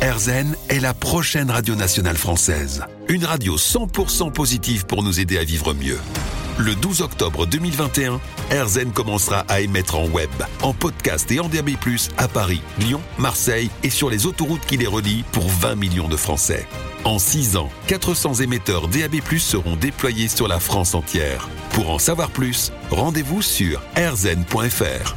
RZN est la prochaine radio nationale française. Une radio 100% positive pour nous aider à vivre mieux. Le 12 octobre 2021, RZN commencera à émettre en web, en podcast et en DAB+, à Paris, Lyon, Marseille et sur les autoroutes qui les relient pour 20 millions de Français. En 6 ans, 400 émetteurs DAB+, seront déployés sur la France entière. Pour en savoir plus, rendez-vous sur rzen.fr.